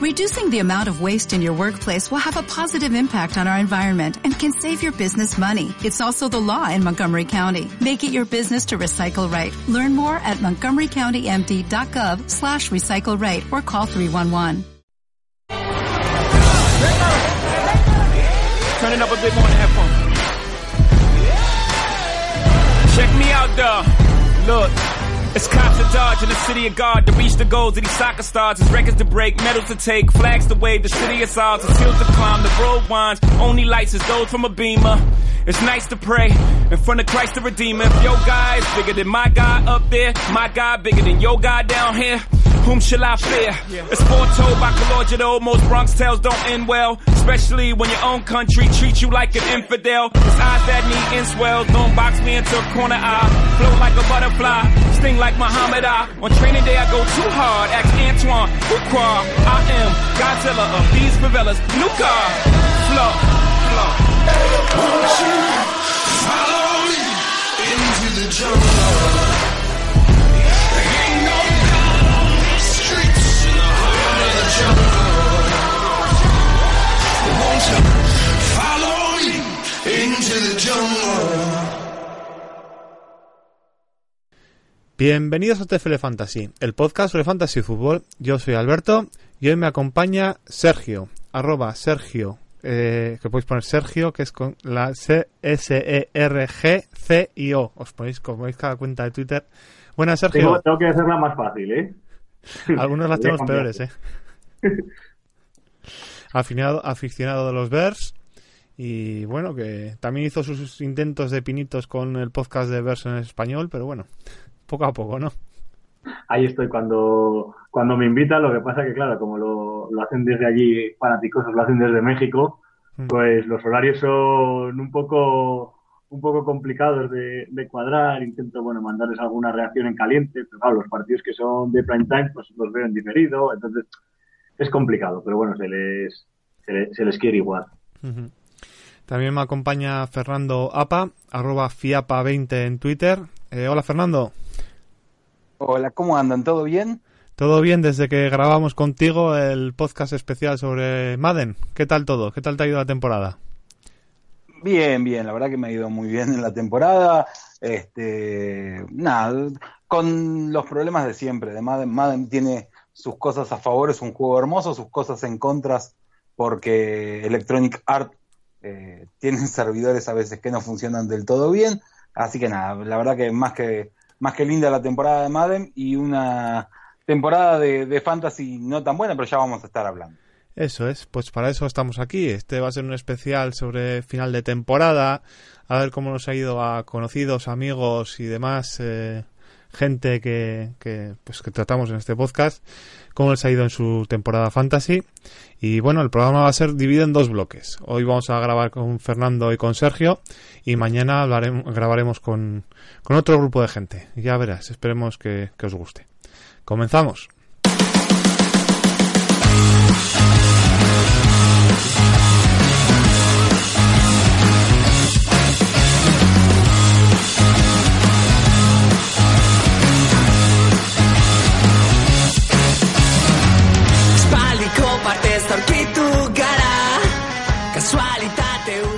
Reducing the amount of waste in your workplace will have a positive impact on our environment and can save your business money. It's also the law in Montgomery County. Make it your business to recycle right. Learn more at montgomerycountymd.gov slash recycle right or call 311. Turn it up a bit more in the headphones. Check me out, though. Look. It's cops to dodge in the city of God to reach the goals of these soccer stars. It's records to break, medals to take, flags to wave, the city is ours. It's hills to climb, the road winds. Only lights is those from a beamer. It's nice to pray in front of Christ the Redeemer. If your guy is bigger than my guy up there, my guy bigger than your guy down here. Whom shall I fear? It's foretold by Calogero. Most Bronx tales don't end well, especially when your own country treats you like an infidel. It's eyes that need inswell. Don't box me into a corner. I float like a butterfly, sting like Muhammad Ali. On training day, I go too hard. Ask Antoine Ukwa. I am Godzilla of these favelas. New car, flow, Bienvenidos a TFL Fantasy, el podcast sobre fantasy y fútbol. Yo soy Alberto y hoy me acompaña Sergio, arroba Sergio, eh, que podéis poner Sergio, que es con la C-S-E-R-G-C-I-O. Os ponéis, como veis, cada cuenta de Twitter. Buenas, Sergio. Tengo, tengo que hacerla más fácil, ¿eh? Algunos las tenemos peores, ¿eh? Aficionado, aficionado de los Bears. Y bueno, que también hizo sus intentos de pinitos con el podcast de Bears en español, pero bueno, poco a poco, ¿no? Ahí estoy cuando, cuando me invitan. Lo que pasa que, claro, como lo, lo hacen desde allí, fanáticos, lo hacen desde México, Mm. pues los horarios son un poco, un poco complicados de, de cuadrar. Intento, bueno, mandarles alguna reacción en caliente, pero claro, los partidos que son de prime time, pues los veo en diferido. Entonces, es complicado, pero bueno, se les, se les, se les quiere igual. También me acompaña Fernando Apa, arroba Fiapa20 en Twitter. Eh, hola Fernando, Hola, ¿cómo andan? ¿Todo bien? ¿todo bien desde que grabamos contigo el podcast especial sobre Madden? ¿Qué tal todo? ¿Qué tal te ha ido la temporada? Bien, bien, la verdad que me ha ido muy bien en la temporada. Este, nada, con los problemas de siempre. De Madden, Madden tiene sus cosas a favor, es un juego hermoso, sus cosas en contras, porque Electronic Art eh, tiene servidores a veces que no funcionan del todo bien. Así que nada, la verdad que más que más que linda la temporada de Madden y una temporada de, de fantasy no tan buena, pero ya vamos a estar hablando. Eso es, pues para eso estamos aquí. Este va a ser un especial sobre final de temporada, a ver cómo nos ha ido a conocidos, amigos y demás, eh, gente que, que, pues, que tratamos en este podcast, cómo les ha ido en su temporada fantasy. Y bueno, el programa va a ser dividido en dos bloques. Hoy vamos a grabar con Fernando y con Sergio y mañana grabaremos con, con otro grupo de gente. Ya verás, esperemos que, que os guste. Comenzamos.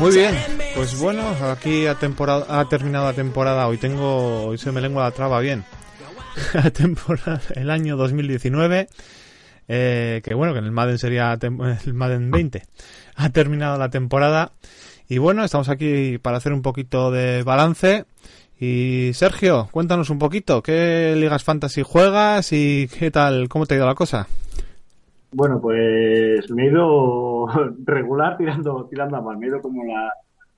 Muy bien, pues bueno, aquí ha, ha terminado la temporada. Hoy tengo, hoy se me lengua la traba bien. La temporada, el año 2019, eh, que bueno, que en el Madden sería el Madden 20. Ha terminado la temporada y bueno, estamos aquí para hacer un poquito de balance. Y Sergio, cuéntanos un poquito, ¿qué ligas fantasy juegas y qué tal, cómo te ha ido la cosa? Bueno, pues me he ido regular tirando, tirando a mal. Me he ido como la,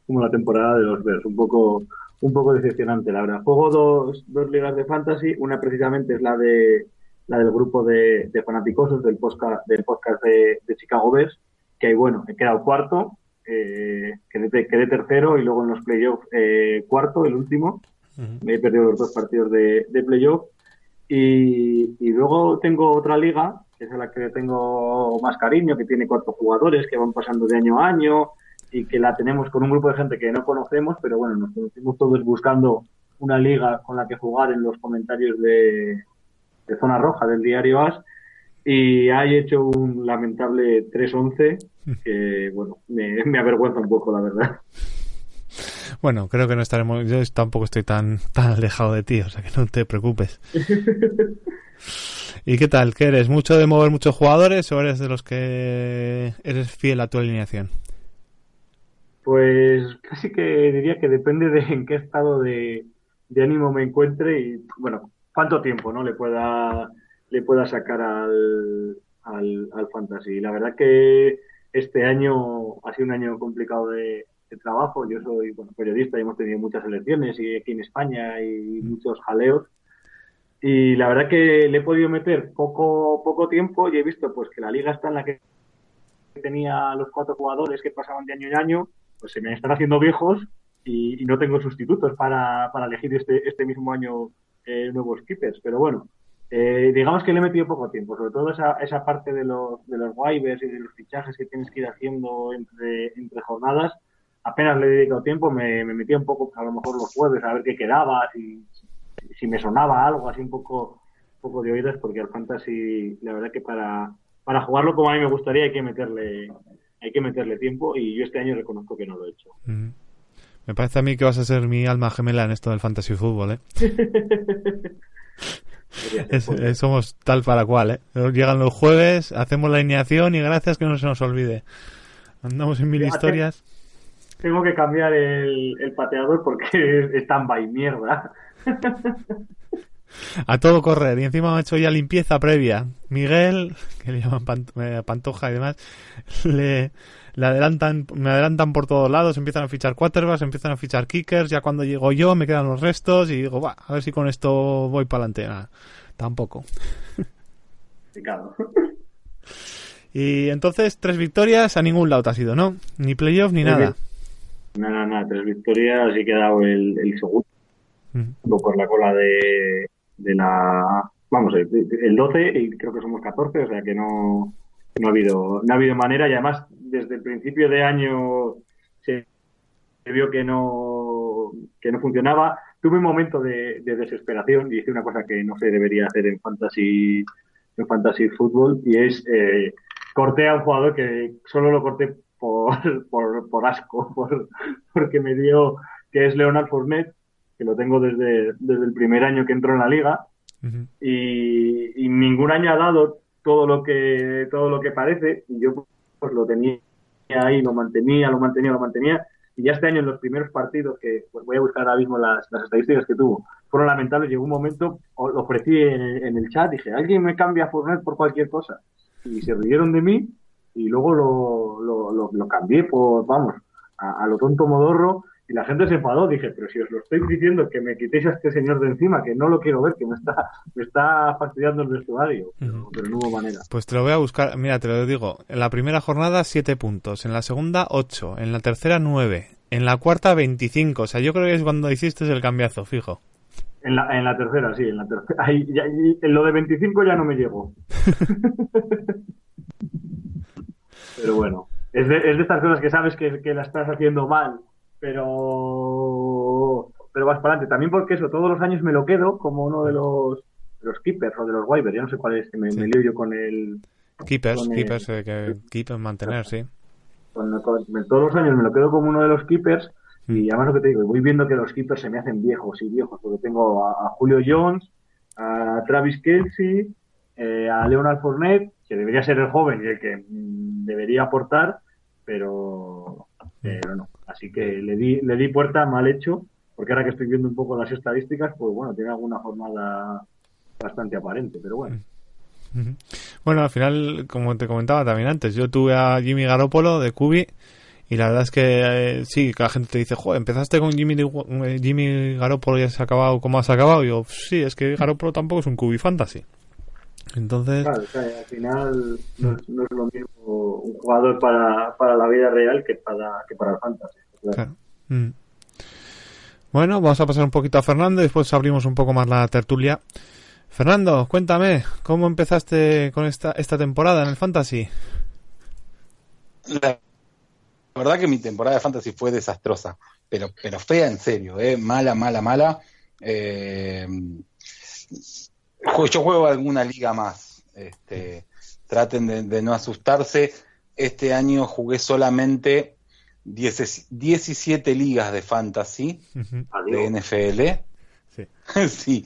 como la temporada de los Bears, un poco, un poco decepcionante, la verdad. Juego dos, dos ligas de fantasy, una precisamente es la de la del grupo de, de fanaticosos del podcast, del podcast de, de Chicago Bears, que ahí, bueno, he quedado cuarto, eh, quedé, quedé tercero y luego en los playoffs eh, cuarto, el último. Me he perdido los dos partidos de, de playoff. Y, y luego tengo otra liga, que es a la que tengo más cariño, que tiene cuatro jugadores que van pasando de año a año y que la tenemos con un grupo de gente que no conocemos, pero bueno, nos conocemos todos buscando una liga con la que jugar en los comentarios de, de Zona Roja del diario AS. y hay hecho un lamentable 3-11 que, bueno, me, me avergüenza un poco, la verdad. Bueno, creo que no estaremos. Yo tampoco estoy tan, tan alejado de ti, o sea que no te preocupes. ¿Y qué tal? ¿Qué eres? ¿Mucho de mover muchos jugadores o eres de los que eres fiel a tu alineación? Pues casi que diría que depende de en qué estado de, ánimo me encuentre y, bueno, cuánto tiempo no le pueda le pueda sacar al, al, al fantasy. La verdad que este año ha sido un año complicado de, de trabajo. Yo soy bueno, periodista y hemos tenido muchas elecciones y aquí en España y muchos jaleos. Y la verdad que le he podido meter poco, poco tiempo y he visto pues que la liga está en la que tenía los cuatro jugadores que pasaban de año en año, pues se me están haciendo viejos y, no tengo sustitutos para, para elegir este, este mismo año eh, nuevos keepers. Pero bueno, eh, digamos que le he metido poco tiempo, sobre todo esa, esa parte de los, de los waivers y de los fichajes que tienes que ir haciendo entre, entre jornadas. Apenas le he dedicado tiempo, me, me metía un poco, a lo mejor los jueves, a ver qué quedaba, me sonaba algo así un poco, un poco de oídas, porque al fantasy, la verdad que para, para jugarlo como a mí me gustaría hay que meterle, hay que meterle tiempo y yo este año reconozco que no lo he hecho. Mm. Me parece a mí que vas a ser mi alma gemela en esto del fantasy fútbol, ¿eh? Es- eh, somos tal para cual, ¿eh? Llegan los jueves, hacemos la alineación y gracias que no se nos olvide. Andamos en mil historias. Tengo que cambiar el, el pateador porque es stand-by mierda. A todo correr. Y encima me ha hecho ya limpieza previa. Miguel, que le llaman Pant- eh, Pantoja y demás, le, le adelantan, me adelantan por todos lados, empiezan a fichar quarterbacks, empiezan a fichar kickers, ya cuando llego yo me quedan los restos y digo, va, a ver si con esto voy para adelante. Nada, tampoco. Y entonces, tres victorias, a ningún lado te has ido, ¿no? Ni playoff ni Muy nada. Nada, nada, tres victorias y he quedado el, el segundo Mm. por la cola de, de la... Vamos, el, el 12 y creo que somos 14, o sea que no, no, ha habido, no ha habido manera y además desde el principio de año se, vio que no, que no funcionaba. Tuve un momento de, de desesperación y hice una cosa que no se debería hacer en fantasy, en fantasy fútbol y es eh, corté a un jugador que solo lo corté por, por, por asco, por, porque me dio que es Leonard Fournette, que lo tengo desde, desde el primer año que entró en la liga. Ujú. y, y ningún año ha dado todo lo que todo lo que parece. Y yo pues lo tenía ahí lo mantenía lo mantenía lo mantenía. Y ya este año en los primeros partidos que pues voy a buscar ahora mismo las, las estadísticas que tuvo fueron lamentables. Llegó un momento lo ofrecí en, el- en el chat dije alguien me cambia a por cualquier cosa y se rieron de mí y luego lo, lo, lo, lo cambié por vamos a, a lo tonto modorro y la gente se enfadó. Dije, pero si os lo estoy diciendo, que me quitéis a este señor de encima, que no lo quiero ver, que me está, me está fastidiando el vestuario. Pero, no hubo manera. Pues te lo voy a buscar. Mira, te lo digo. En la primera jornada, 7 puntos. En la segunda, 8. En la tercera, 9. En la cuarta, 25. O sea, yo creo que es cuando hiciste el cambiazo, fijo. En la, en la tercera, sí, en la tercera. Ahí, ya- en lo de 25 ya no me llegó. pero bueno, es de, es de estas cosas que sabes que, que la estás haciendo mal, pero pero vas para adelante. También porque eso, todos los años me lo quedo como uno de los, de los keepers o de los waivers, ya no sé cuál es, que me, Sí. me lío yo con el... Keepers, Con el- keepers, eh, que keep, mantener, sí. con- con- todos los años me lo quedo como uno de los keepers Mm. y además lo que te digo, voy viendo que los keepers se me hacen viejos y viejos, porque tengo a, a Julio Jones, a Travis Kelsey, eh, a Leonard Fournette, que debería ser el joven y el que mm, debería aportar, pero, pero no. Así que le di, le di puerta mal hecho, porque ahora que estoy viendo un poco las estadísticas, pues bueno, tiene alguna jornada bastante aparente, pero bueno. Bueno, al final, como te comentaba también antes, yo tuve a Jimmy Garoppolo de Cubi y la verdad es que eh, sí, que la gente te dice, joder, empezaste con Jimmy, eh, Jimmy Garoppolo y has acabado como has acabado. Y yo, sí, es que Garoppolo tampoco es un Cubi Fantasy. Entonces, Claro, o sea, al final no es, no es lo mismo un jugador para, para la vida real que para, que para el fantasy. claro. Claro. Mm. Bueno, vamos a pasar un poquito a Fernando y después abrimos un poco más la tertulia. Fernando, cuéntame, ¿cómo empezaste con esta, esta temporada en el Fantasy? La verdad que mi temporada de fantasy fue desastrosa, pero, pero fea en serio, ¿eh? mala, mala, mala. Eh, yo juego alguna liga más, este, traten de, de no asustarse. Este año jugué solamente 10 17 ligas de fantasy de Adiós. NFL. Sí. sí,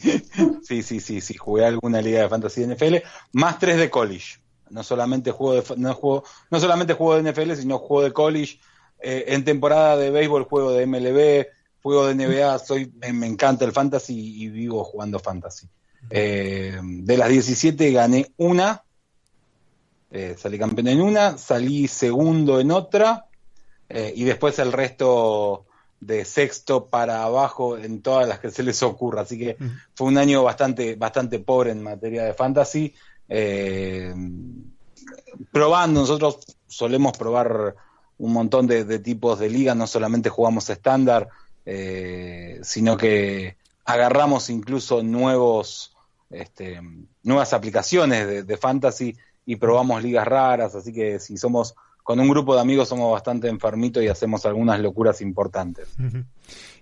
sí, sí, sí, sí, jugué alguna liga de fantasy de NFL, más tres de college. No solamente juego de no juego, no solamente juego de NFL, sino juego de college. Eh, en temporada de béisbol juego de MLB, juego de NBA, soy, me, me encanta el fantasy y vivo jugando fantasy. Eh, de las 17 gané una, eh, salí campeón en una, salí segundo en otra, eh, y después el resto de sexto para abajo en todas las que se les ocurra. Así que fue un año bastante, bastante pobre en materia de fantasy. Probando, nosotros solemos probar un montón de, de tipos de ligas, no solamente jugamos estándar, sino que agarramos incluso nuevos, este, nuevas aplicaciones de, de fantasy y probamos ligas raras, así que si somos con un grupo de amigos somos bastante enfermitos y hacemos algunas locuras importantes.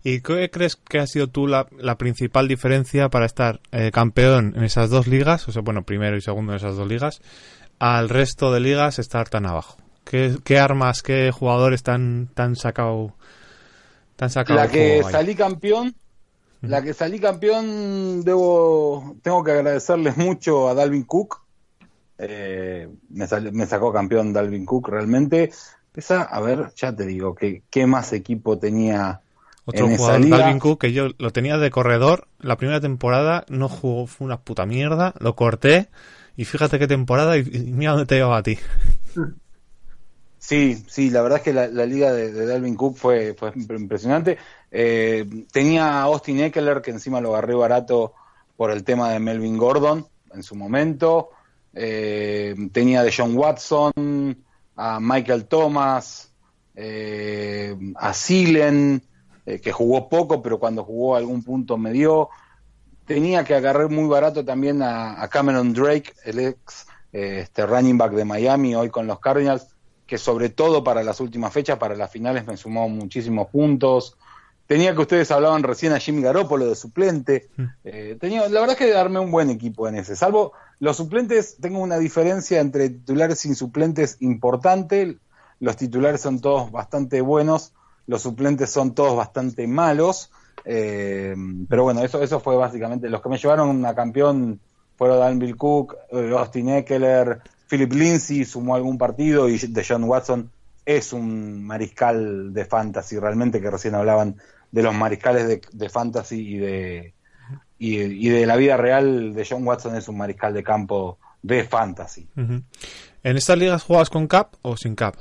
¿Y qué crees que ha sido tú la, la principal diferencia para estar eh, campeón en esas dos ligas, o sea, bueno, primero y segundo en esas dos ligas, al resto de ligas estar tan abajo? ¿Qué, qué armas, qué jugadores tan, tan sacado, tan sacado La que salí campeón, la que salí campeón, debo, tengo que agradecerle mucho a Dalvin Cook. Eh, me, sal- me sacó campeón Dalvin Cook realmente. Esa, a ver, ya te digo, que, ¿qué más equipo tenía Otro en esa jugador, liga? Dalvin Cook, que yo lo tenía de corredor. La primera temporada no jugó, fue una puta mierda. Lo corté. Y fíjate qué temporada. Y, y mira dónde te lleva a ti. Sí, sí, la verdad es que la, liga de, de Dalvin Cook fue, fue impresionante. Eh, tenía a Austin Eckler, que encima lo agarré barato por el tema de Melvin Gordon en su momento. Eh, tenía de John Watson, a Michael Thomas, eh, a Silen, que jugó poco, pero cuando jugó algún punto me dio. Tenía que agarrar muy barato también a, a Cameron Drake, el ex este running back de Miami, hoy con los Cardinals, que sobre todo para las últimas fechas, para las finales, me sumó muchísimos puntos. Tenía que ustedes hablaban recién a Jimmy Garoppolo de suplente. Eh, tenía, la verdad es que armé un buen equipo en ese. Salvo los suplentes, tengo una diferencia entre titulares y suplentes importante. Los titulares son todos bastante buenos, los suplentes son todos bastante malos. Eh, pero bueno, eso, eso fue básicamente. Los que me llevaron a campeón fueron Danville Cook, eh, Austin Eckler, Philip Lindsay sumó algún partido y de John Watson es un mariscal de fantasy, realmente que recién hablaban de los mariscales de, de fantasy y de, y, y de la vida real de John Watson es un mariscal de campo de fantasy. ¿En estas ligas juegas con cap o sin cap?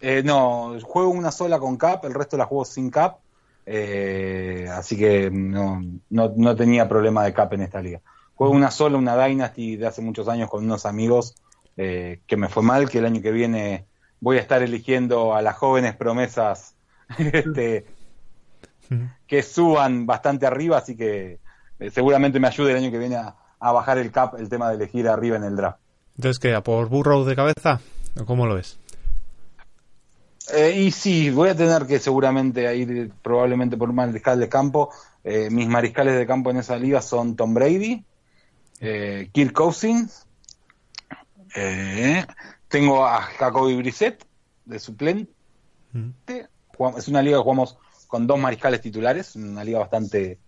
Eh, no, juego una sola con cap, el resto la juego sin cap, eh, así que no, no, no tenía problema de cap en esta liga. Juego una sola, una Dynasty de hace muchos años con unos amigos eh, que me fue mal, que el año que viene voy a estar eligiendo a las jóvenes promesas este, que suban bastante arriba, así que eh, seguramente me ayude el año que viene a, a bajar el cap el tema de elegir arriba en el draft. Entonces, ¿qué? ¿A por Burrow de cabeza? ¿O cómo lo ves? Eh, y sí, voy a tener que seguramente ir probablemente por un mariscal de campo. Eh, mis mariscales de campo en esa liga son Tom Brady, eh, Kirk Cousins, eh, tengo a Jacoby Brissett de suplente. Es una liga que jugamos con dos mariscales titulares, una liga bastante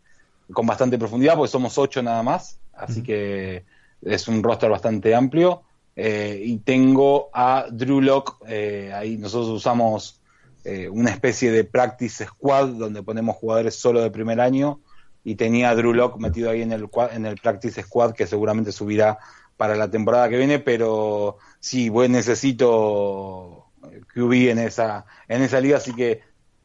con bastante profundidad, porque somos ocho nada más, así que es un roster bastante amplio. Eh, y tengo a Drew Lock, ahí nosotros usamos eh, una especie de practice squad donde ponemos jugadores solo de primer año y tenía a Drew Lock metido ahí en el, en el practice squad que seguramente subirá para la temporada que viene, pero sí, voy, necesito QB en esa, en esa liga, así que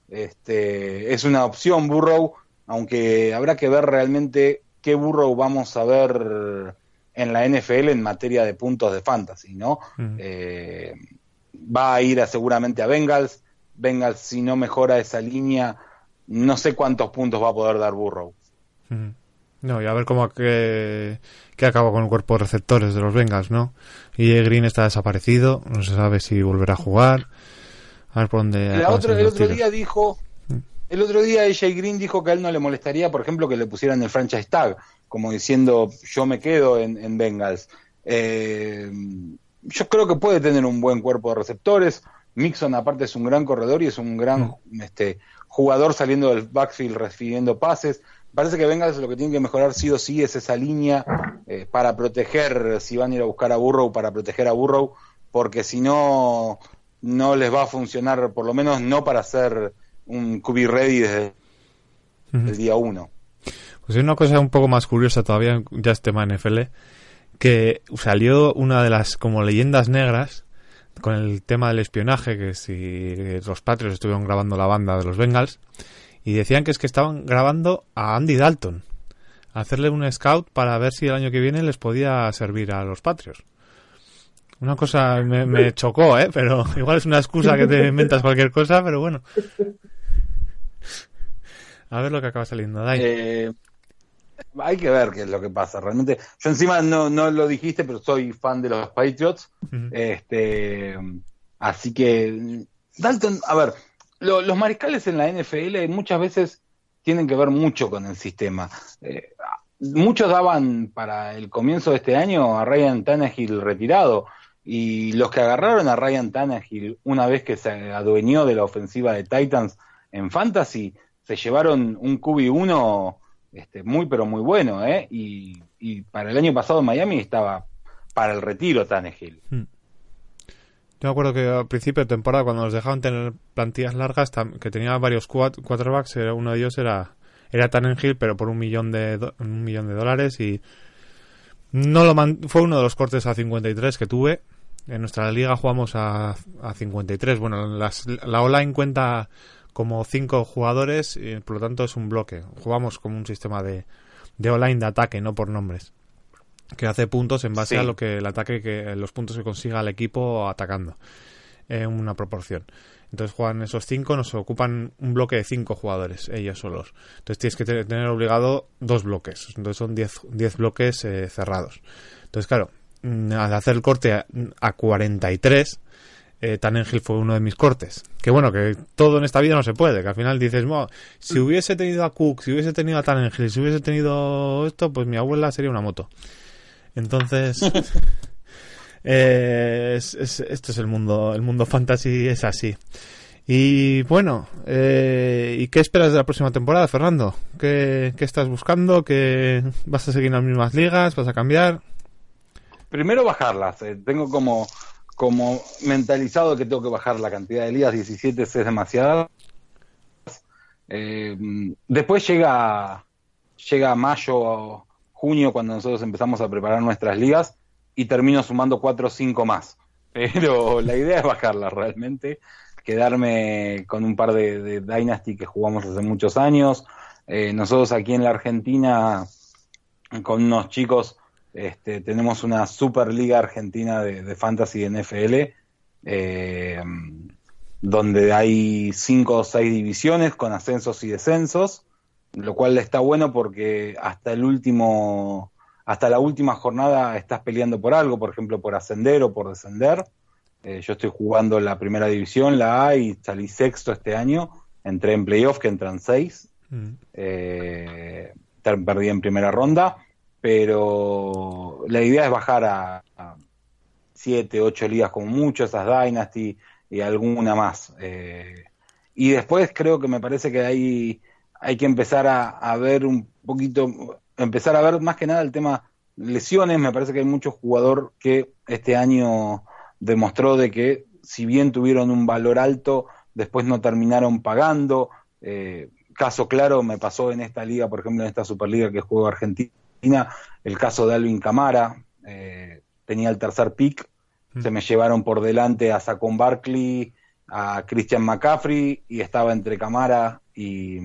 este, es una opción Burrow, aunque habrá que ver realmente qué Burrow vamos a ver en la NFL en materia de puntos de fantasy, ¿no? Eh, va a ir a, seguramente a Bengals. Bengals, si no mejora esa línea, no sé cuántos puntos va a poder dar Burrow. No, y a ver cómo que, que acaba con el cuerpo de receptores de los Bengals, ¿no? Y Green está desaparecido, no se sabe si volverá a jugar. A ver por dónde. La otro- el otro tiros. día dijo, el otro día AJ Green dijo que a él no le molestaría, por ejemplo, que le pusieran el franchise tag, como diciendo yo me quedo en, en Bengals. Eh, yo creo que puede tener un buen cuerpo de receptores. Mixon aparte es un gran corredor y es un gran este, jugador saliendo del backfield recibiendo pases. Parece que Bengals lo que tiene que mejorar sí o sí es esa línea eh, para proteger, si van a ir a buscar a Burrow, para proteger a Burrow, porque si no, no les va a funcionar, por lo menos no para hacer un QB ready desde el día uno. Pues hay una cosa un poco más curiosa todavía, ya es tema NFL, que salió una de las como leyendas negras con el tema del espionaje, que si los Patriots estuvieron grabando la banda de los Bengals, y decían que es que estaban grabando a Andy Dalton, a hacerle un scout para ver si el año que viene les podía servir a los Patriots. Una cosa me, me chocó, ¿eh? Pero igual es una excusa que te inventas cualquier cosa, pero bueno. A ver lo que acaba saliendo. Dai. Eh, hay que ver qué es lo que pasa. Realmente, yo encima no, no lo dijiste, pero soy fan de los Patriots. Este, así que, Dalton, a ver, lo- los mariscales en la NFL muchas veces tienen que ver mucho con el sistema. Eh, muchos daban para el comienzo de este año a Ryan Tannehill retirado. Y los que agarraron a Ryan Tannehill una vez que se adueñó de la ofensiva de Titans en Fantasy, se llevaron un QB1 este, muy pero muy bueno, ¿eh? Y, para el año pasado en Miami estaba para el retiro Tannehill. Yo me acuerdo que al principio de temporada, cuando nos dejaban tener plantillas largas, que tenía varios quarterbacks, uno de ellos era, era Tannenhill, pero por un millón de, un millón de dólares y no lo man- fue uno de los cortes a 53 que tuve. En nuestra liga jugamos a, a 53. Bueno, las- la online cuenta como cinco jugadores y por lo tanto es un bloque. Jugamos como un sistema de, de online de ataque, no por nombres. Que hace puntos en base Sí. a lo que el ataque, que los puntos que consiga el equipo atacando. En una proporción. Entonces juegan esos cinco, nos ocupan un bloque de cinco jugadores, ellos solos. Entonces tienes que te- tener obligado dos bloques. Entonces son 10 10 bloques eh, cerrados. Entonces, claro, mm, al hacer el corte a, a 43, eh, Tannenhill fue uno de mis cortes. Que bueno, que todo en esta vida no se puede. Que al final dices, "Mo, si hubiese tenido a Cook, si hubiese tenido a Tannenhill, si hubiese tenido esto, pues mi abuela sería una moto. Entonces, eh, es- es- esto es el mundo, el mundo fantasy es así. Y bueno, eh, ¿y qué esperas de la próxima temporada, Fernando? ¿Qué, qué estás buscando? ¿Qué vas a seguir en las mismas ligas? ¿Vas a cambiar? Primero bajarlas, eh, tengo como, como mentalizado que tengo que bajar la cantidad de ligas, 17 es demasiada. Eh, después llega, llega mayo o junio cuando nosotros empezamos a preparar nuestras ligas y termino sumando 4 o 5 más. Pero la idea es bajarlas realmente, quedarme con un par de, de Dynasty que jugamos hace muchos años. Eh, nosotros aquí en la Argentina, con unos chicos, este, tenemos una Superliga Argentina de, Fantasy de NFL, eh, donde hay cinco o seis divisiones con ascensos y descensos, lo cual está bueno porque hasta el último, hasta la última jornada estás peleando por algo, por ejemplo, por ascender o por descender. Eh, yo estoy jugando la primera división, la A, y salí sexto este año. Entré en playoff, que entran seis. Eh, ter- perdí en primera ronda, pero la idea es bajar a, a siete, ocho ligas como mucho, esas Dynasty y alguna más. Eh, y después creo que me parece que hay, hay que empezar a, a ver un poquito, empezar a ver más que nada el tema lesiones. Me parece que hay mucho jugador que este año demostró de que si bien tuvieron un valor alto, después no terminaron pagando. Eh, caso claro me pasó en esta liga, por ejemplo, en esta Superliga que juego Argentina, el caso de Alvin Camara, eh, tenía el tercer pick, se me llevaron por delante a Saquon Barkley, a Christian McCaffrey y estaba entre Camara y,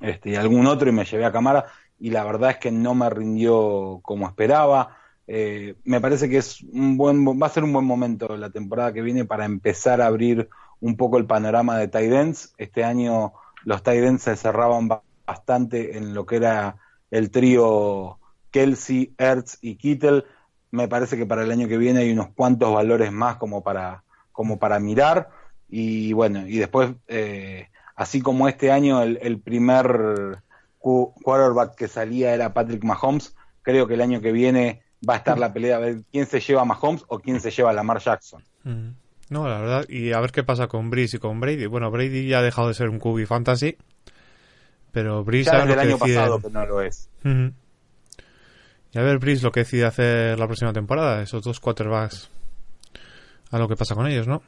este, y algún otro y me llevé a Camara y la verdad es que no me rindió como esperaba. Eh, me parece que es un buen, va a ser un buen momento la temporada que viene para empezar a abrir un poco el panorama de tight ends. Este año los tight ends se cerraban ba- bastante en lo que era el trío Kelsey, Ertz y Kittel. Me parece que para el año que viene hay unos cuantos valores más como para, como para mirar. Y bueno, y después, eh, así como este año el, el primer quarterback que salía era Patrick Mahomes, creo que el año que viene va a estar la pelea a ver quién se lleva a Mahomes o quién se lleva a Lamar Jackson. Mm. No, la verdad, y a ver qué pasa con Breeze y con Brady. Bueno, Brady ya ha dejado de ser un QB fantasy, pero Breeze Ya desde el año decide. pasado que no lo es. Y a ver Breeze lo que decide hacer la próxima temporada, esos dos quarterbacks, a lo que pasa con ellos, ¿no?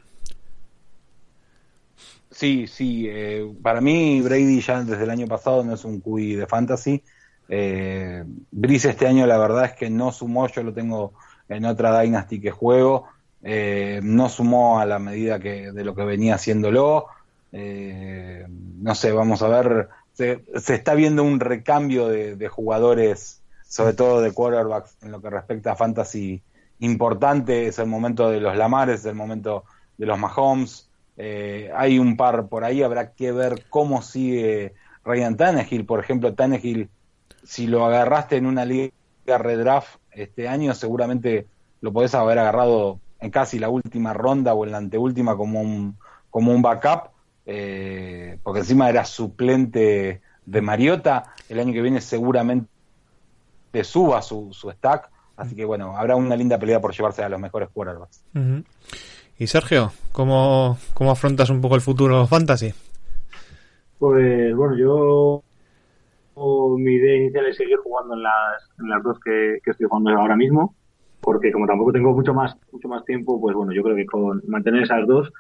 Sí, sí. eh, para mí, Brady ya desde el año pasado no es un QB de fantasy. Eh, Brice este año, la verdad es que no sumó. Yo lo tengo en otra Dynasty que juego. eh, no sumó a la medida que de lo que venía haciéndolo. Eh, no sé, vamos a ver. Se, se está viendo un recambio de, de jugadores, sobre todo de quarterbacks, en lo que respecta a fantasy importante. Es el momento de los Lamares, es el momento de los Mahomes. Eh, hay un par por ahí, habrá que ver cómo sigue Ryan Tannehill. Por ejemplo, Tannehill, si lo agarraste en una liga redraft este año, seguramente lo podés haber agarrado en casi la última ronda o en la anteúltima como un, como un backup, eh, porque encima era suplente de Mariota. El año que viene seguramente suba su, su stack. Así que bueno, habrá una linda pelea por llevarse a los mejores quarterbacks. Y Sergio, ¿cómo, ¿cómo afrontas un poco el futuro fantasy? Pues bueno, yo mi idea inicial es seguir jugando en las, en las dos que, que estoy jugando ahora mismo, porque como tampoco tengo mucho más, mucho más tiempo, pues bueno, yo creo que con mantener esas dos.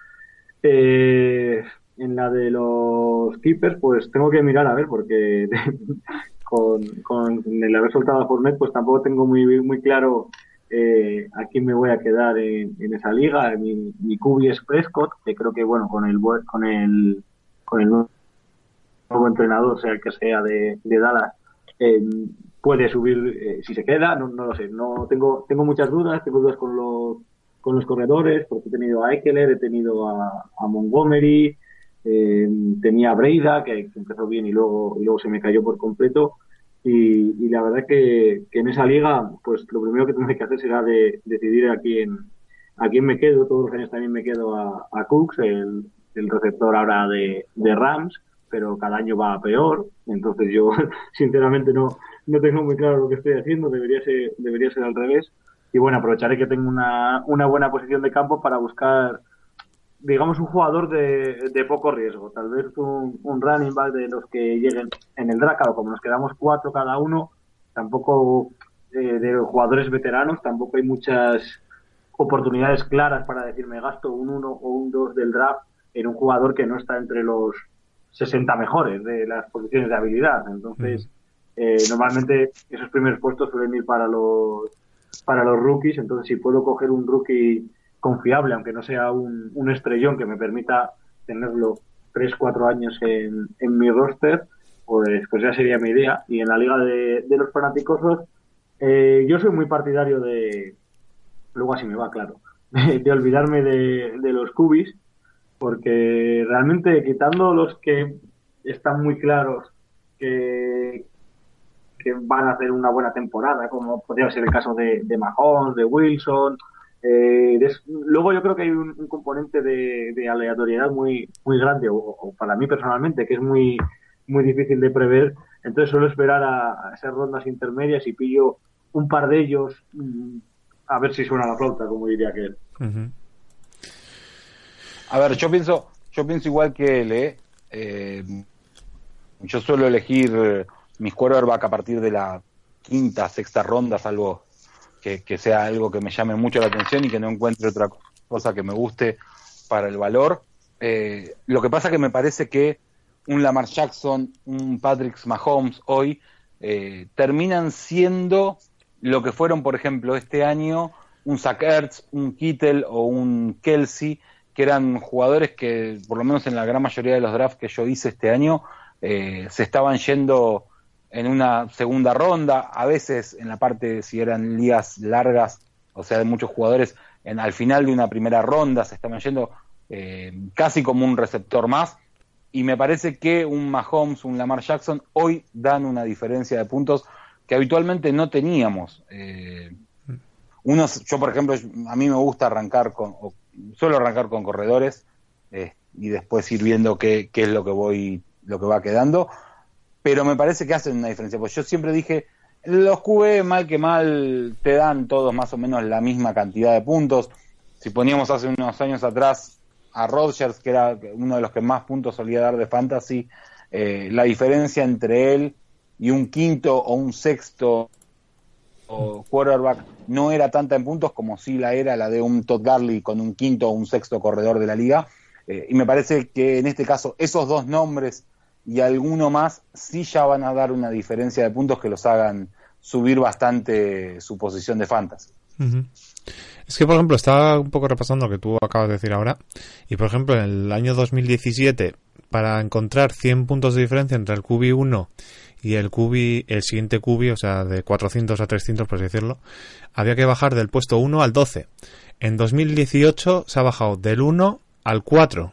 Eh, en la de los keepers, pues tengo que mirar a ver, porque con, con el haber soltado a Fournette, pues tampoco tengo muy, muy claro eh, a quién me voy a quedar en, esa liga. Mi, mi QB es Prescott, que creo que bueno, con el con el con el nuevo entrenador, sea el que sea de, de Dallas, eh, puede subir eh, si se queda, no, no lo sé. No tengo tengo muchas dudas, tengo dudas con los con los corredores, porque he tenido a Eckler, he tenido a, a Montgomery, eh, tenía a Breida, que empezó bien y luego, y luego se me cayó por completo. Y, y la verdad que, que en esa liga, pues lo primero que tendré que hacer será de, decidir a quién, a quién me quedo. Todos los años también me quedo a, a Cooks, el, el receptor ahora de, de Rams, pero cada año va peor. Entonces yo, sinceramente, no, no tengo muy claro lo que estoy haciendo. Debería ser, debería ser al revés. Y bueno, aprovecharé que tengo una, una buena posición de campo para buscar, digamos, un jugador de, de poco riesgo. Tal vez un, un running back de los que lleguen en el draft, o como nos quedamos cuatro cada uno, tampoco eh, de jugadores veteranos, tampoco hay muchas oportunidades claras para decir me gasto un 1 o un 2 del draft en un jugador que no está entre los 60 mejores de las posiciones de habilidad. Entonces, eh, normalmente esos primeros puestos suelen ir para los para los rookies, entonces si puedo coger un rookie confiable, aunque no sea un, un estrellón que me permita tenerlo 3, 4 años en, en mi roster, pues, pues ya sería mi idea. Y en la liga de, los fanáticos, eh, yo soy muy partidario de, luego así me va, claro, de, olvidarme de, los cubis, porque realmente quitando los que están muy claros que, que van a hacer una buena temporada, como podría ser el caso de, de de Wilson. Eh, des- luego yo creo que hay un, un componente de, de aleatoriedad muy, muy grande, o, o para mí personalmente, que es muy, muy difícil de prever. Entonces suelo esperar a, a esas rondas intermedias y pillo un par de ellos mm, a ver si suena la flauta, como diría aquel. Ujú. A ver, yo pienso, yo pienso igual que él, ¿eh? Eh, yo suelo elegir mis quarterback a partir de la quinta, sexta ronda, salvo que, sea algo que me llame mucho la atención y que no encuentre otra cosa que me guste para el valor. Eh, lo que pasa que me parece que un Lamar Jackson, un Patrick Mahomes hoy eh, terminan siendo lo que fueron, por ejemplo, este año un Zach Ertz, un Kittel o un Kelsey, que eran jugadores que, por lo menos en la gran mayoría de los drafts que yo hice este año, eh, se estaban yendo en una segunda ronda, a veces en la parte, si eran ligas largas, o sea, de muchos jugadores, en, al final de una primera ronda se estaban yendo eh, casi como un receptor más. Y me parece que un Mahomes, un Lamar Jackson, hoy dan una diferencia de puntos que habitualmente no teníamos. Eh, unos, yo por ejemplo, a mí me gusta arrancar con, o suelo arrancar con corredores eh, y después ir viendo qué, qué es lo que voy, lo que va quedando, pero me parece que hacen una diferencia, pues yo siempre dije, Los QB, mal que mal, te dan todos más o menos la misma cantidad de puntos. Si poníamos hace unos años atrás a Rodgers, que era uno de los que más puntos solía dar de fantasy, eh, la diferencia entre él y un quinto o un sexto o quarterback no era tanta en puntos como si la era la de un Todd Garley con un quinto o un sexto corredor de la liga. Eh, y me parece que en este caso esos dos nombres y alguno más sí ya van a dar una diferencia de puntos que los hagan subir bastante su posición de fantasy. Es que, por ejemplo, estaba un poco repasando lo que tú acabas de decir ahora. Y, por ejemplo, en el año 2017, para encontrar 100 puntos de diferencia entre el QB1 y el QB, el siguiente QB, o sea, de 400 a 300, por así decirlo, había que bajar del puesto 1 al 12. En 2018 se ha bajado del 1 al 4.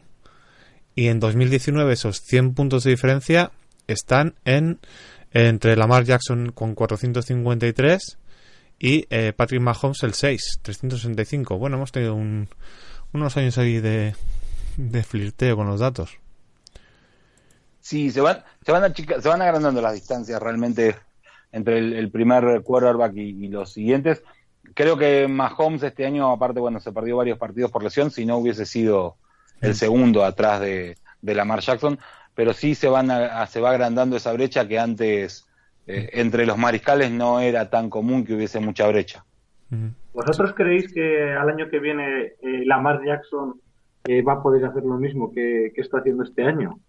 Y en 2019 esos 100 puntos de diferencia están en entre Lamar Jackson con 453 y eh, Patrick Mahomes el 6, 365. Bueno, hemos tenido un- unos años ahí de, de flirteo con los datos. Sí, se van, se van, achica- se van agrandando las distancias realmente entre el, el primer quarterback y, y los siguientes. Creo que Mahomes este año, aparte, bueno, se perdió varios partidos por lesión, si no hubiese sido el segundo atrás de, de Lamar Jackson, pero sí se van a- a- se va agrandando esa brecha que antes eh, entre los mariscales no era tan común que hubiese mucha brecha. ¿Vosotros creéis que al año que viene eh, Lamar Jackson eh, va a poder hacer lo mismo que, que está haciendo este año?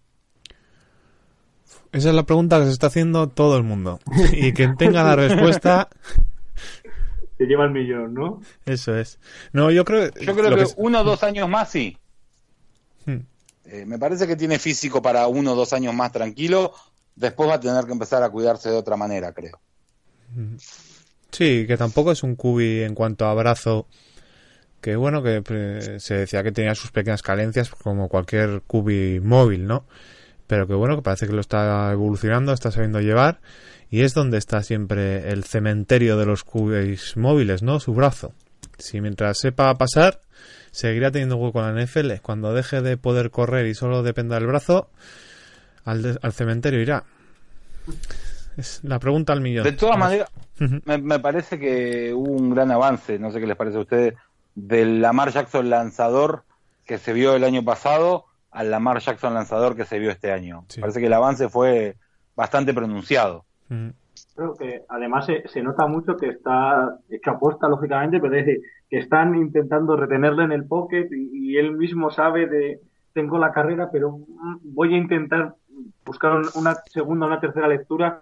Esa es la pregunta que se está haciendo todo el mundo. Y quien tenga la respuesta, Se lleva el millón, ¿no? eso es. No, yo creo, Yo creo que, es- uno o dos años más sí. Eh, me parece que tiene físico para uno o dos años más tranquilo. Después va a tener que empezar a cuidarse de otra manera, creo. Sí, que tampoco es un cubi en cuanto a brazo. Que bueno, que eh, se decía que tenía sus pequeñas carencias como cualquier cubi móvil, ¿no? Pero que bueno, que parece que lo está evolucionando, está sabiendo llevar. Y es donde está siempre el cementerio de los cubis móviles, ¿no? Su brazo. Si mientras sepa pasar, seguirá teniendo hueco en la NFL. Cuando deje de poder correr y solo dependa del brazo, al, de- al cementerio irá. Es la pregunta al millón. De todas maneras, me, me parece que hubo un gran avance, no sé qué les parece a ustedes, del Lamar Jackson lanzador que se vio el año pasado al Lamar Jackson lanzador que se vio este año. Sí. Parece que el avance fue bastante pronunciado. Creo que además se, se nota mucho que está hecho aposta, lógicamente, pero es que están intentando retenerle en el pocket y, él mismo sabe de tengo la carrera, pero voy a intentar buscar un- una segunda o una tercera lectura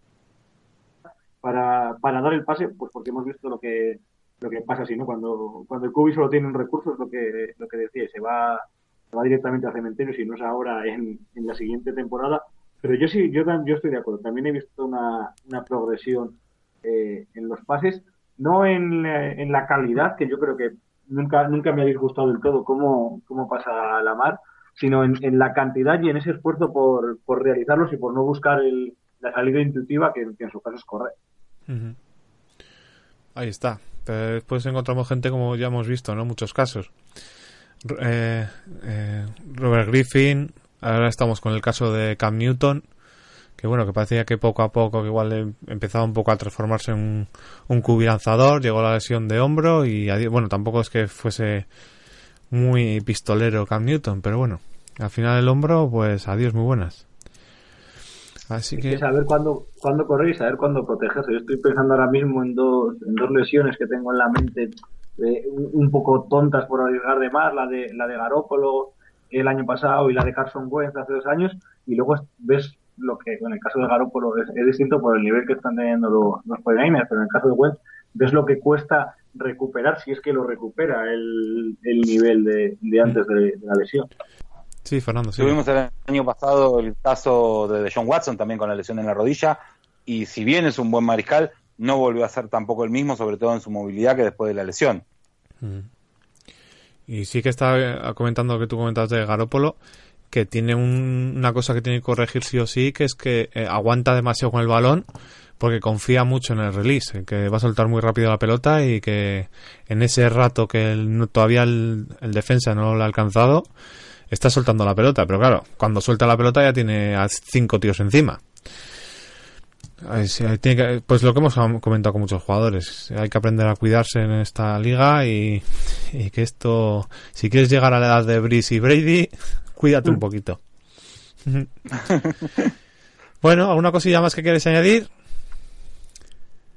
para, para dar el pase, pues porque hemos visto lo que lo que pasa así, ¿no? Cuando, cuando el Cubi solo tiene un recurso, es lo que, lo que decía, se va, se va directamente al cementerio, si no es ahora, en, en la siguiente temporada. Pero yo sí, yo, yo estoy de acuerdo. También he visto una, progresión eh, en los pases, no en, la- calidad, que yo creo que nunca, nunca me ha disgustado del todo cómo, cómo pasa la mar, sino en, la cantidad y en ese esfuerzo por, por realizarlos y por no buscar el, la salida intuitiva, que, en su caso es correr. Ahí está. Después encontramos gente como ya hemos visto, ¿no? Muchos casos. Eh, eh, Robert Griffin. Ahora estamos con el caso de Cam Newton. Que bueno, que parecía que poco a poco que igual em- empezaba un poco a transformarse en un, un cubi lanzador. Llegó la lesión de hombro y bueno, tampoco es que fuese muy pistolero Cam Newton, pero bueno, al final el hombro, pues adiós, muy buenas. Así Hay que que saber cuándo, cuándo correr y saber cuándo protegerse. Yo estoy pensando ahora mismo en dos, en dos lesiones que tengo en la mente eh, un, un poco tontas por arriesgar de más, la de, la de Garópolo el año pasado y la de Carson Wentz hace dos años, y luego ves lo que, en el caso de Garópolo es, es distinto por el nivel que están teniendo los, los 49ers, pero en el caso de Wentz ves lo que cuesta recuperar, si es que lo recupera el, el nivel de, de antes de, de la lesión. sí, Fernando, sí. Tuvimos el año pasado el caso de John Watson también con la lesión en la rodilla y si bien es un buen mariscal, no volvió a ser tampoco el mismo, sobre todo en su movilidad que después de la lesión. Y sí que estaba eh, comentando lo que tú comentabas de Garópolo, que tiene un- una cosa que tiene que corregir sí o sí, que es que eh, aguanta demasiado con el balón porque confía mucho en el release, que va a soltar muy rápido la pelota y que en ese rato que todavía el, defensa no lo ha alcanzado, está soltando la pelota. Pero claro, cuando suelta la pelota ya tiene a cinco tíos encima. Pues lo que hemos comentado con muchos jugadores, hay que aprender a cuidarse en esta liga y, y que esto, si quieres llegar a la edad de Brice y Brady, cuídate un poquito. bueno, ¿alguna cosilla más que quieres añadir?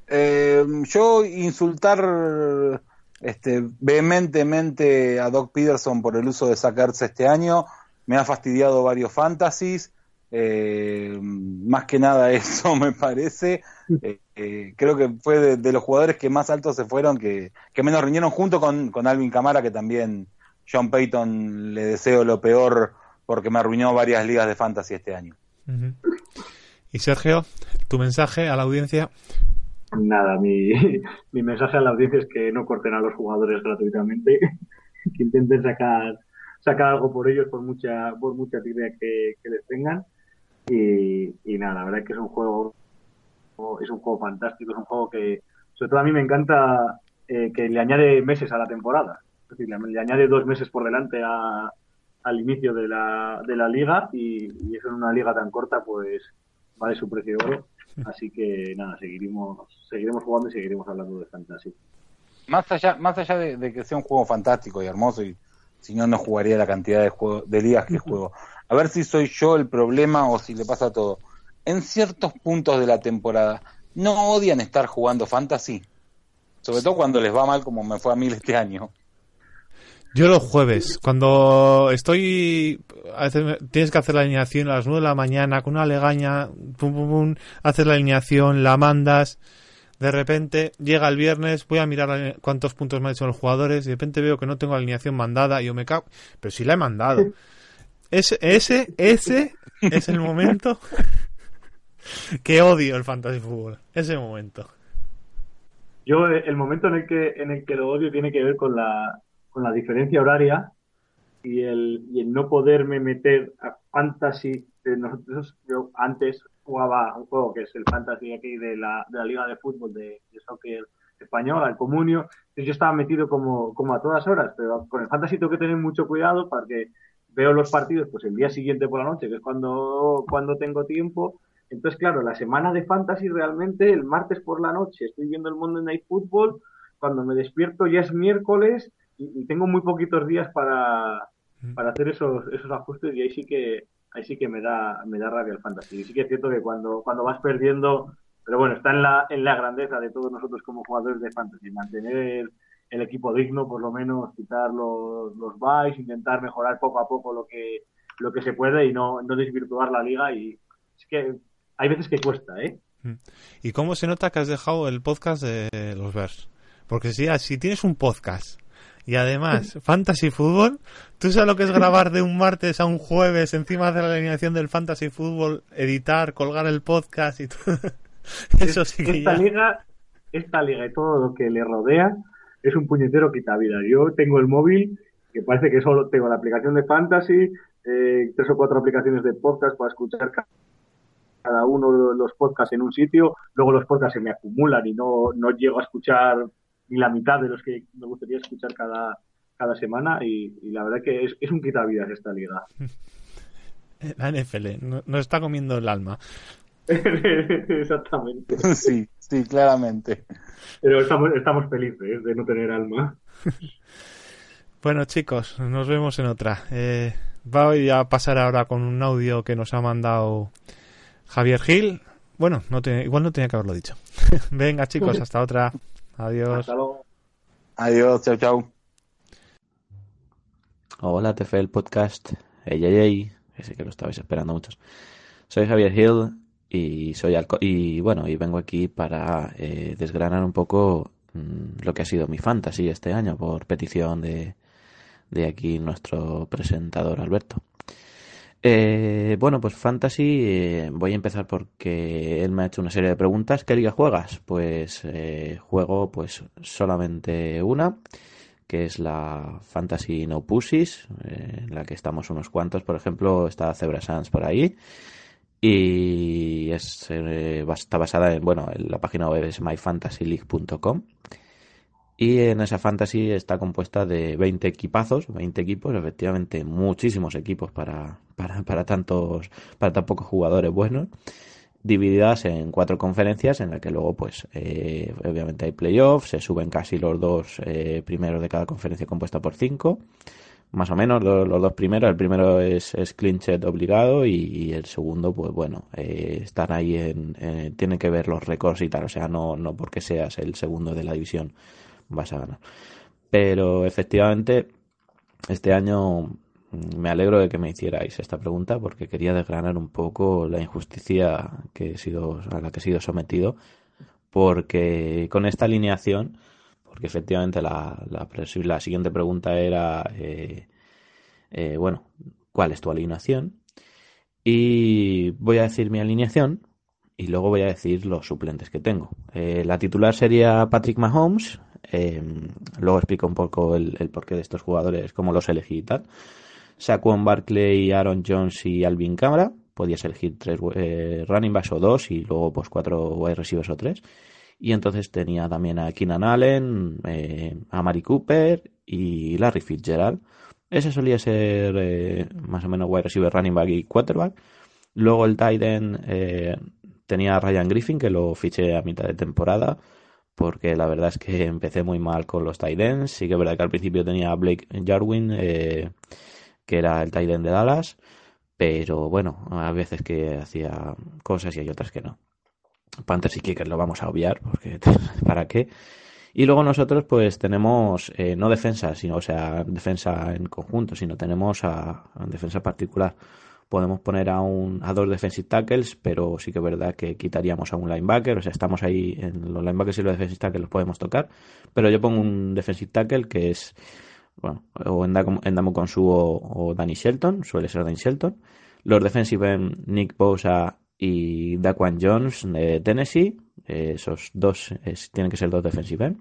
Eh, yo insultar este, vehementemente a Doc Peterson por el uso de sacarse este año me ha fastidiado varios fantasies. Eh, más que nada eso me parece. Eh, eh, creo que fue de, de los jugadores que más altos se fueron, que, que menos rindieron junto con, con Alvin Camara, que también John Payton le deseo lo peor porque me arruinó varias ligas de fantasy este año. Y Sergio, tu mensaje a la audiencia. Nada, mi, mi mensaje a la audiencia es que no corten a los jugadores gratuitamente, que intenten sacar sacar algo por ellos por mucha por mucha tibia que, que les tengan y, y nada, la verdad es que es un juego es un juego fantástico, es un juego que sobre todo a mí me encanta eh, que le añade meses a la temporada, es decir, le, le añade dos meses por delante a, al inicio de la, de la liga y, y eso en una liga tan corta pues vale su precio de oro. Así que nada, seguiremos, seguiremos jugando y seguiremos hablando de fantasy. Más allá, más allá de, de que sea un juego fantástico y hermoso, y si no, no jugaría la cantidad de, juego, de ligas que juego. A ver si soy yo el problema o si le pasa todo. En ciertos puntos de la temporada, ¿no odian estar jugando fantasy? Sobre todo cuando les va mal como me fue a mí este año. Yo los jueves, cuando estoy, tienes que hacer la alineación a las 9 de la mañana con una legaña, pum, pum, pum, haces la alineación, la mandas, de repente llega el viernes, voy a mirar cuántos puntos me han hecho los jugadores, y de repente veo que no tengo alineación mandada y yo me cago, pero si la he mandado. Ese, ese, ese es el momento que odio el fantasy fútbol, ese momento. Yo eh, el momento en el que en el que lo odio tiene que ver con la con la diferencia horaria y el y el no poderme meter a fantasy. de nosotros yo antes jugaba un juego que es el fantasy aquí de la, de la liga de fútbol de, de soccer española, el comunio. Entonces yo estaba metido como como a todas horas, pero con el fantasy tengo que tener mucho cuidado porque veo los partidos pues el día siguiente por la noche, que es cuando cuando tengo tiempo entonces, claro, la semana de fantasy realmente, el martes por la noche, estoy viendo el Monday Night Football, cuando me despierto ya es miércoles y, y tengo muy poquitos días para, para hacer esos, esos ajustes y ahí sí que ahí sí que me da me da rabia el fantasy. Y sí que es cierto que cuando, cuando vas perdiendo, pero bueno, está en la, en la grandeza de todos nosotros como jugadores de fantasy, mantener el, equipo digno, por lo menos quitar los, los buys, intentar mejorar poco a poco lo que lo que se puede y no, no desvirtuar la liga y es que hay veces que cuesta, ¿eh? ¿Y cómo se nota que has dejado el podcast de los Bears? Porque si, si tienes un podcast y además Fantasy Fútbol, ¿tú sabes lo que es grabar de un martes a un jueves encima de la alineación del Fantasy Fútbol, editar, colgar el podcast y todo? Eso sí que esta ya... liga, esta liga y todo lo que le rodea es un puñetero quitavidas. Yo tengo el móvil que parece que solo tengo la aplicación de Fantasy, eh, tres o cuatro aplicaciones de podcast para escuchar ca- cada uno de los podcasts en un sitio, luego los podcasts se me acumulan y no, no llego a escuchar ni la mitad de los que me gustaría escuchar cada, cada semana y, y la verdad que es, es un quitavidas esta liga. La NFL no- nos está comiendo el alma. Exactamente. sí, sí, claramente. Pero estamos, estamos felices de no tener alma. Bueno chicos, nos vemos en otra. Eh, voy a pasar ahora con un audio que nos ha mandado Javier Gil. Bueno, no tiene- igual no tenía que haberlo dicho. Venga chicos, hasta otra. Adiós. Hasta luego. Adiós, chau, chau. Hola, TFL Podcast. Ey, ey, ey. Que sé que lo estabais esperando muchos. Soy Javier Hill y soy alco y bueno, y vengo aquí para eh, desgranar un poco mm, lo que ha sido mi fantasy este año por petición de, de aquí nuestro presentador Alberto. Eh, bueno, pues fantasy, eh, voy a empezar porque él me ha hecho una serie de preguntas. ¿Qué liga juegas? Pues eh, juego pues solamente una, que es la Fantasy No Pussies, eh, en la que estamos unos cuantos. Por ejemplo, está Zebra Sans por ahí. Y está basada en, bueno, en la página web es myfantasyleague.com. Y en esa fantasy está compuesta de 20 equipazos, 20 equipos, efectivamente muchísimos equipos para, para, para tantos, para tan pocos jugadores buenos. divididas en cuatro conferencias en las que luego pues eh, obviamente hay playoffs, se suben casi los dos eh, primeros de cada conferencia compuesta por cinco, más o menos los, los dos primeros, el primero es, clinchet obligado y, y el segundo pues bueno, eh, están ahí en, eh, tienen que ver los récords y tal, o sea no, no porque seas el segundo de la división vas a ganar. Pero efectivamente este año mm, me alegro de que me hicierais esta pregunta porque quería desgranar un poco la injusticia que he sido, a la que he sido sometido. Porque con esta alineación, porque efectivamente la, la, la siguiente pregunta era, eh, eh, bueno, ¿cuál es tu alineación? Y voy a decir mi alineación y luego voy a decir los suplentes que tengo. Eh, la titular sería Patrick Mahomes. Eh, luego explico un poco el, porqué de estos jugadores, cómo los elegí y tal. Saquon Barkley, Aaron Jones y Alvin Kamara. Podías elegir tres eh, running backs o dos y luego pues cuatro wide receivers o tres. Y entonces tenía también a Keenan Allen, eh, a Mari Cooper y Larry Fitzgerald. Ese solía ser eh, más o menos wide receiver, running back y quarterback. Luego el eh, tenía a Ryan Griffin, que lo fiché a mitad de temporada, porque la verdad es que empecé muy mal con los tight ends. Sí que es verdad que al principio tenía a Blake Jarwin, eh, que era el tight end de Dallas, pero bueno, a veces que hacía cosas y hay otras que no. Panthers y Kickers lo vamos a obviar, porque ¿para qué? Y luego nosotros pues tenemos eh, no defensa, sino, o sea, defensa en conjunto, sino tenemos a defensa particular. Podemos poner a, un, a dos defensive tackles, pero sí que es verdad que quitaríamos a un linebacker, o sea, estamos ahí en los linebackers y los defensive tackles los podemos tocar, pero yo pongo un defensive tackle que es, bueno, o Endamo Konsu o, o Danny Shelton, suele ser Danny Shelton. Los defensive end, Nick Bosa y Daquan Jones de Tennessee, eh, esos dos eh, tienen que ser dos defensive end.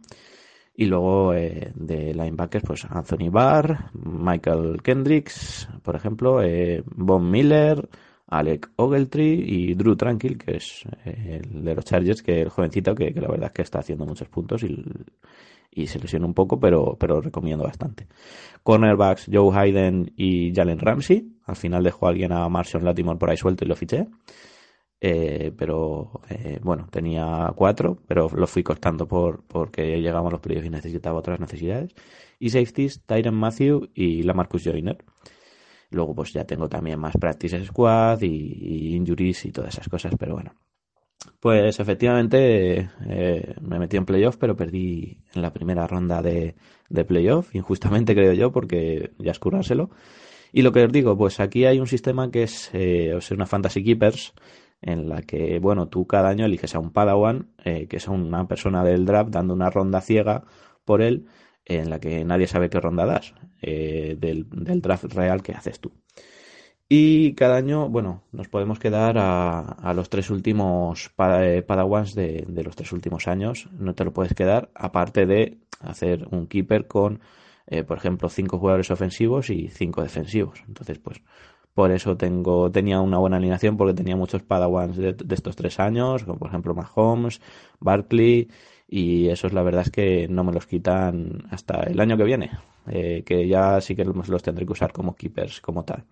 Y luego eh, de linebackers, pues Anthony Barr, Michael Kendricks, por ejemplo, eh, Von Miller, Alec Ogletree y Drew Tranquil, que es eh, el de los Chargers, que el jovencito que, la verdad es que está haciendo muchos puntos y, y se lesiona un poco, pero, pero recomiendo bastante. Cornerbacks, Joe Hayden y Jalen Ramsey. Al final dejó a alguien a Marshall Latimore por ahí suelto y lo fiché. Eh, pero eh, bueno, tenía cuatro, pero lo fui cortando por, porque llegamos a los playoffs y necesitaba otras necesidades. Y safeties, Tyron Matthew y Lamarcus Joyner. Luego pues ya tengo también más practice squad y, y injuries y todas esas cosas, pero bueno. Pues efectivamente eh, me metí en playoff, pero perdí en la primera ronda de, de playoff, injustamente creo yo, porque ya es currárselo. Y lo que os digo, pues aquí hay un sistema que es, una Fantasy Keepers, en la que, bueno, tú cada año eliges a un Padawan, eh, que es una persona del draft, dando una ronda ciega por él, en la que nadie sabe qué ronda das, eh, del, draft real que haces tú. Y cada año, bueno, nos podemos quedar a, a los tres últimos Padawans de, los tres últimos años, no te lo puedes quedar, aparte de hacer un keeper con, eh, por ejemplo, cinco jugadores ofensivos y cinco defensivos. Entonces, pues, por eso tengo, tenía una buena alineación porque tenía muchos Padawans de, estos tres años, como por ejemplo Mahomes, Barkley, y esos la verdad es que no me los quitan hasta el año que viene, eh, que ya sí que los, tendré que usar como keepers como tal.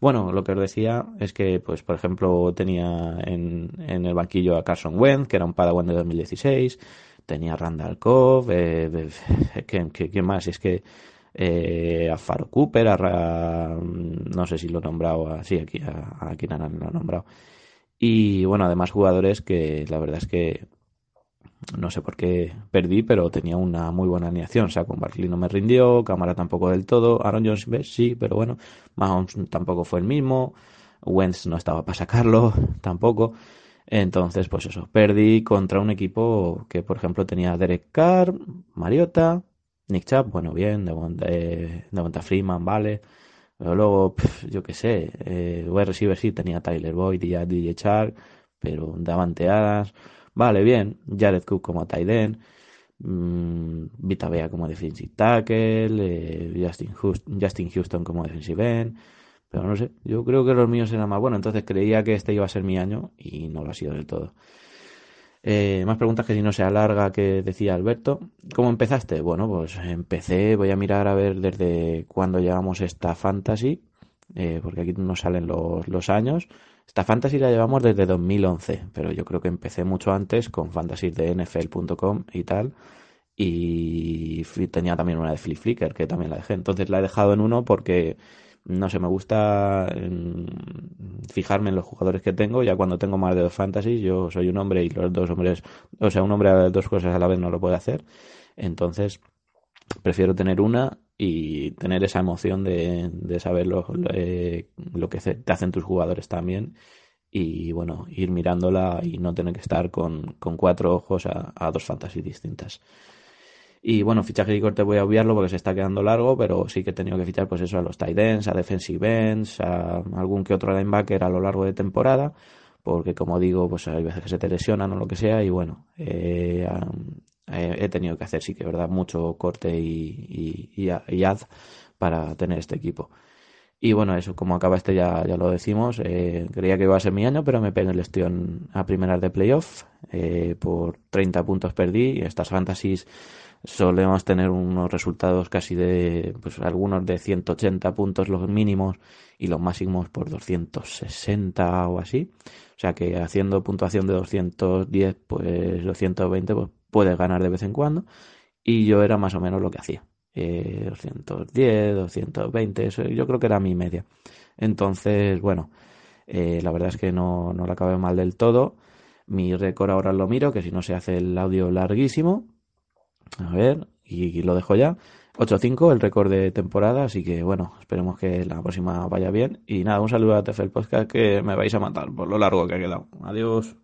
Bueno, lo que os decía es que, pues, por ejemplo, tenía en, en el banquillo a Carson Wentz, que era un Padawan de 2016, tenía a Randall Cobb, eh, ¿qué, qué, qué más? Es que eh, a Faro Cooper, no sé si lo he nombrado así, aquí a, a Keenan lo he nombrado. Y bueno, además jugadores que la verdad es que no sé por qué perdí, pero tenía una muy buena alineación. O sea, con Barkley no me rindió, Cámara tampoco del todo, Aaron Jones sí, pero bueno, Mahomes tampoco fue el mismo, Wentz no estaba para sacarlo, tampoco. Entonces, pues eso, perdí contra un equipo que, por ejemplo, tenía Derek Carr, Mariota, Nick Chubb, bueno, bien, Devonta, eh, Freeman, vale. Pero luego, yo qué sé, eh, wide sí tenía Tyler Boyd y ya DJ Chark, pero Davante Adams, vale, bien. Jared Cook como tight end, mmm, Vita Bea como defensive tackle, eh, Justin, Houston, Justin Houston como defensive end, pero no sé, yo creo que los míos eran más buenos, entonces creía que este iba a ser mi año y no lo ha sido del todo. Eh, más preguntas que si no se alarga, que decía Alberto. ¿Cómo empezaste? Bueno, pues empecé, voy a mirar a ver desde cuándo llevamos esta fantasy, eh, porque aquí nos salen los, los años. Esta fantasy la llevamos desde 2011, pero yo creo que empecé mucho antes con fantasy de NFL.com y tal. Y tenía también una de Flip Flicker que también la dejé. Entonces la he dejado en uno porque no sé, me gusta mm, fijarme en los jugadores que tengo. Ya cuando tengo más de dos fantasies, yo soy un hombre y los dos hombres, o sea, un hombre dos cosas a la vez no lo puede hacer. Entonces, prefiero tener una y tener esa emoción de, de saber lo, eh, lo, que te hacen tus jugadores también. Y bueno, ir mirándola y no tener que estar con, con cuatro ojos a, a dos fantasies distintas. Y bueno, fichaje de corte voy a obviarlo porque se está quedando largo, pero sí que he tenido que fichar pues eso a los tight ends, a defensive ends, a algún que otro linebacker a lo largo de temporada, porque como digo, pues hay veces que se te lesionan o lo que sea y bueno, eh, he tenido que hacer sí que verdad mucho corte y, y, y, ad para tener este equipo. Y bueno, eso, como acaba este ya, ya lo decimos, eh, creía que iba a ser mi año, pero me pegué el lestión a primeras de playoff, eh, por 30 puntos perdí, estas fantasies solemos tener unos resultados casi de, pues algunos de 180 puntos los mínimos y los máximos por 260 o así. O sea que haciendo puntuación de 210, pues 220, pues puedes ganar de vez en cuando. Y yo era más o menos lo que hacía. Eh, 210, 220, eso yo creo que era mi media. Entonces, bueno, eh, la verdad es que no, no la acabé mal del todo. Mi récord ahora lo miro, que si no se hace el audio larguísimo, a ver, y, lo dejo ya. 8-5 el récord de temporada, así que bueno, esperemos que la próxima vaya bien. Y nada, un saludo a TFL Podcast que me vais a matar por lo largo que ha quedado. Adiós.